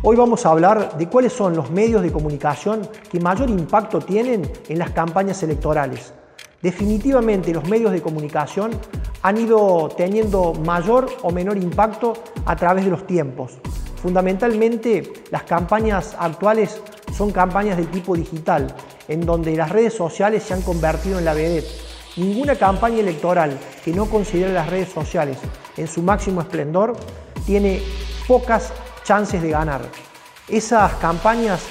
Hoy vamos a hablar de cuáles son los medios de comunicación que mayor impacto tienen en las campañas electorales. Definitivamente los medios de comunicación han ido teniendo mayor o menor impacto a través de los tiempos. Fundamentalmente las campañas actuales son campañas de tipo digital, en donde las redes sociales se han convertido en la vedette. Ninguna campaña electoral que no considere las redes sociales en su máximo esplendor tiene pocas chances de ganar. Esas campañas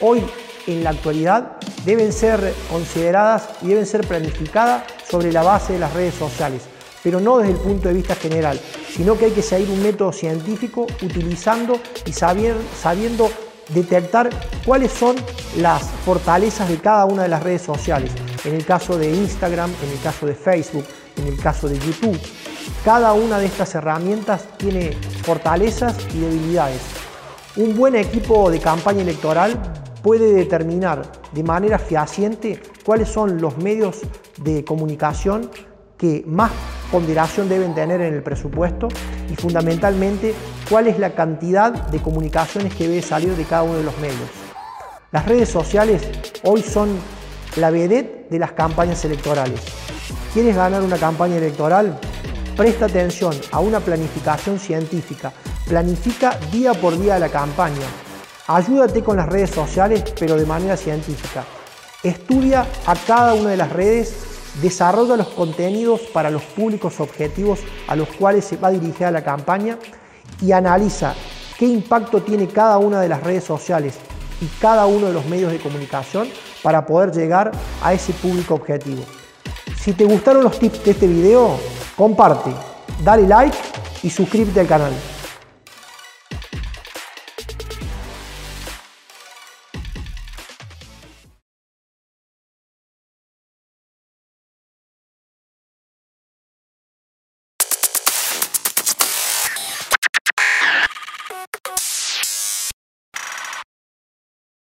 hoy en la actualidad deben ser consideradas y deben ser planificadas sobre la base de las redes sociales, pero no desde el punto de vista general, sino que hay que seguir un método científico utilizando y sabiendo, sabiendo detectar cuáles son las fortalezas de cada una de las redes sociales. En el caso de Instagram, en el caso de Facebook, en el caso de YouTube. Cada una de estas herramientas tiene fortalezas y debilidades. Un buen equipo de campaña electoral puede determinar de manera fehaciente cuáles son los medios de comunicación que más ponderación deben tener en el presupuesto y fundamentalmente cuál es la cantidad de comunicaciones que debe salir de cada uno de los medios. Las redes sociales hoy son la vedette de las campañas electorales. ¿Quieres ganar una campaña electoral? Presta atención a una planificación científica. Planifica día por día la campaña. Ayúdate con las redes sociales, pero de manera científica. Estudia a cada una de las redes, desarrolla los contenidos para los públicos objetivos a los cuales se va dirigida la campaña y analiza qué impacto tiene cada una de las redes sociales y cada uno de los medios de comunicación para poder llegar a ese público objetivo. Si te gustaron los tips de este video, comparte, dale like y suscríbete al canal.